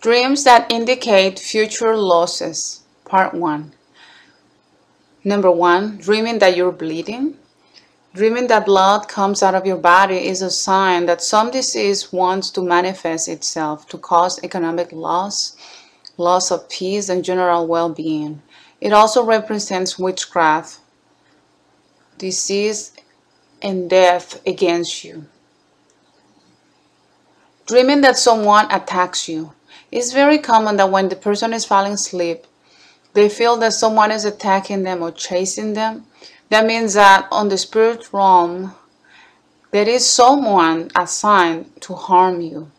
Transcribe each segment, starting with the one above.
Dreams that indicate future losses. Part 1. Number 1. Dreaming that you're bleeding. Dreaming that blood comes out of your body is a sign that some disease wants to manifest itself to cause economic loss, loss of peace, and general well being. It also represents witchcraft, disease, and death against you. Dreaming that someone attacks you. It's very common that when the person is falling asleep, they feel that someone is attacking them or chasing them. That means that on the spirit realm, there is someone assigned to harm you,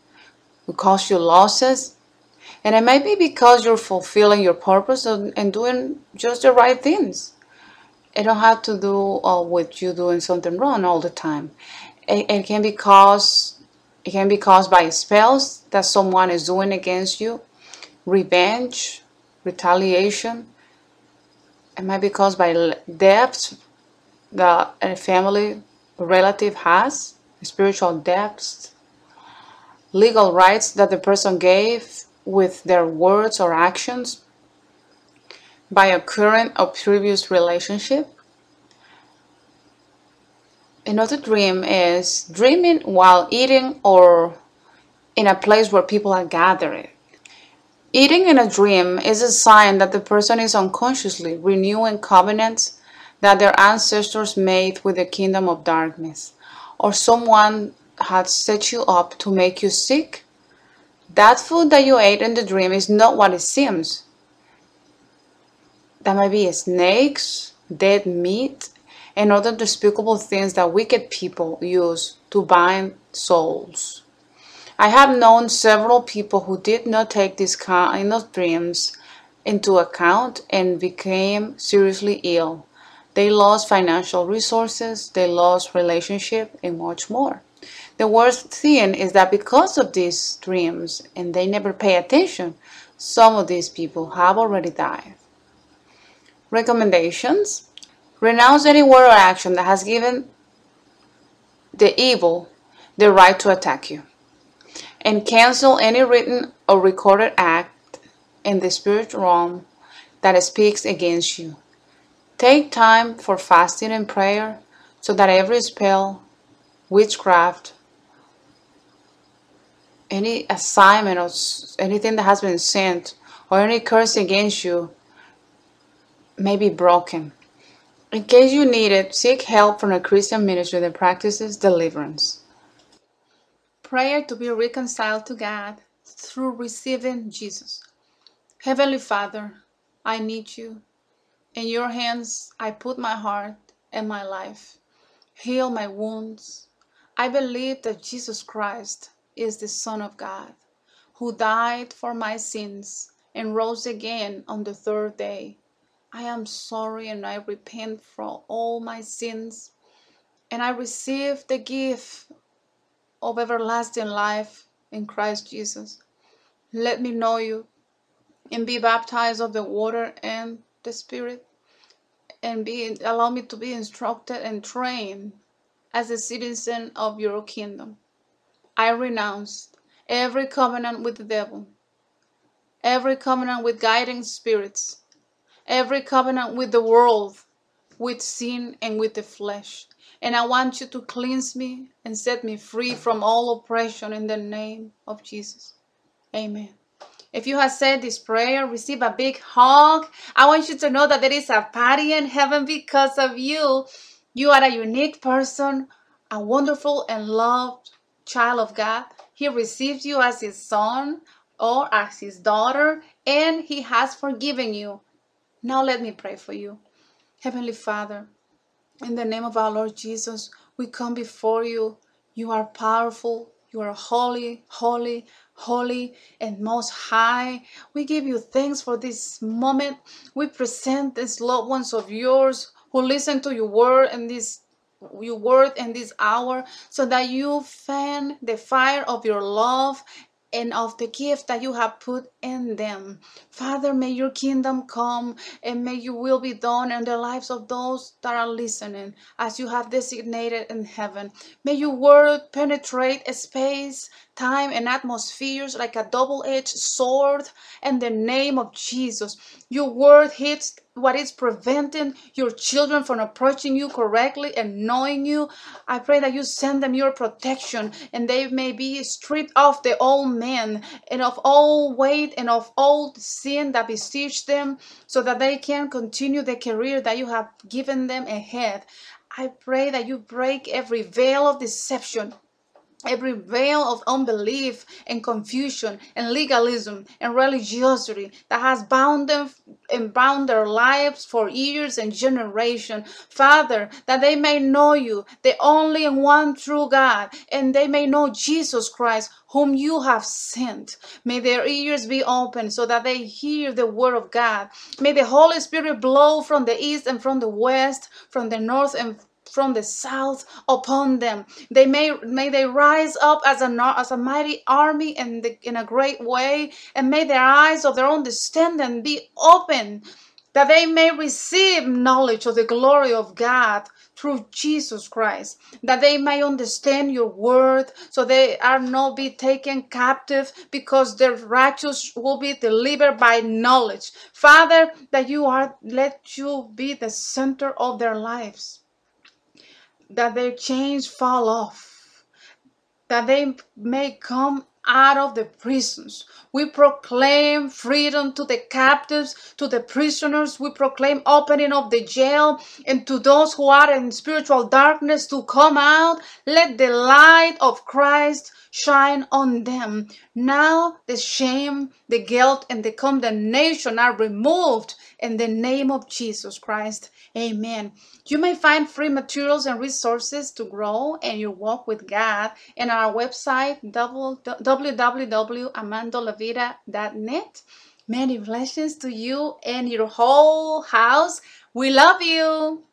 to cause you losses. And it may be because you're fulfilling your purpose and doing just the right things. It don't have to do uh, with you doing something wrong all the time. It, it can be caused it can be caused by spells that someone is doing against you, revenge, retaliation. It might be caused by debts that a family relative has, spiritual debts, legal rights that the person gave with their words or actions, by a current or previous relationship, Another dream is dreaming while eating or in a place where people are gathering. Eating in a dream is a sign that the person is unconsciously renewing covenants that their ancestors made with the kingdom of darkness, or someone had set you up to make you sick. That food that you ate in the dream is not what it seems. That might be snakes, dead meat, and other despicable things that wicked people use to bind souls. I have known several people who did not take these kind of dreams into account and became seriously ill. They lost financial resources, they lost relationship, and much more. The worst thing is that because of these dreams and they never pay attention, some of these people have already died. Recommendations Renounce any word or action that has given the evil the right to attack you. And cancel any written or recorded act in the spiritual realm that speaks against you. Take time for fasting and prayer so that every spell, witchcraft, any assignment or anything that has been sent or any curse against you may be broken. In case you need it, seek help from a Christian ministry that practices deliverance. Prayer to be reconciled to God through receiving Jesus. Heavenly Father, I need you. In your hands I put my heart and my life. Heal my wounds. I believe that Jesus Christ is the Son of God, who died for my sins and rose again on the third day I am sorry and I repent for all my sins. And I receive the gift of everlasting life in Christ Jesus. Let me know you and be baptized of the water and the Spirit and be allow me to be instructed and trained as a citizen of your kingdom. I renounce every covenant with the devil, every covenant with guiding spirits, every covenant with the world, with sin, and with the flesh. And I want you to cleanse me and set me free from all oppression in the name of Jesus. Amen. If you have said this prayer, receive a big hug. I want you to know that there is a party in heaven because of you. You are a unique person, a wonderful and loved child of God. He receives you as his son or as his daughter, and he has forgiven you now let me pray for you. Heavenly Father, in the name of our Lord Jesus, we come before you. You are powerful. You are holy, holy, holy, and most high. We give you thanks for this moment. We present these loved ones of yours who listen to your word and this your word in this hour so that you fan the fire of your love and of the gift that you have put in them. Father, may your kingdom come and may your will be done in the lives of those that are listening as you have designated in heaven. May your word penetrate space, time, and atmospheres like a double edged sword in the name of Jesus. Your word hits what is preventing your children from approaching you correctly and knowing you. I pray that you send them your protection and they may be stripped of the old man and of all weight and of all sin that besiege them so that they can continue the career that you have given them ahead. I pray that you break every veil of deception every veil of unbelief and confusion and legalism and religiosity that has bound them and bound their lives for years and generation. Father that they may know you the only one true god and they may know jesus christ whom you have sent. May their ears be open so that they hear the word of god. May the holy spirit blow from the east and from the west from the north and from the south upon them. They may may they rise up as a as a mighty army in the, in a great way, and may their eyes of their own understanding be open, that they may receive knowledge of the glory of God through Jesus Christ, that they may understand your word, so they are not be taken captive, because the righteous will be delivered by knowledge. Father, that you are let you be the center of their lives that their chains fall off, that they may come out of the prisons. We proclaim freedom to the captives, to the prisoners. We proclaim opening of the jail, and to those who are in spiritual darkness to come out. Let the light of Christ shine on them. Now the shame, the guilt, and the condemnation are removed in the name of Jesus Christ. Amen. You may find free materials and resources to grow in your walk with God in our website www.amandolavida.net. Many blessings to you and your whole house. We love you.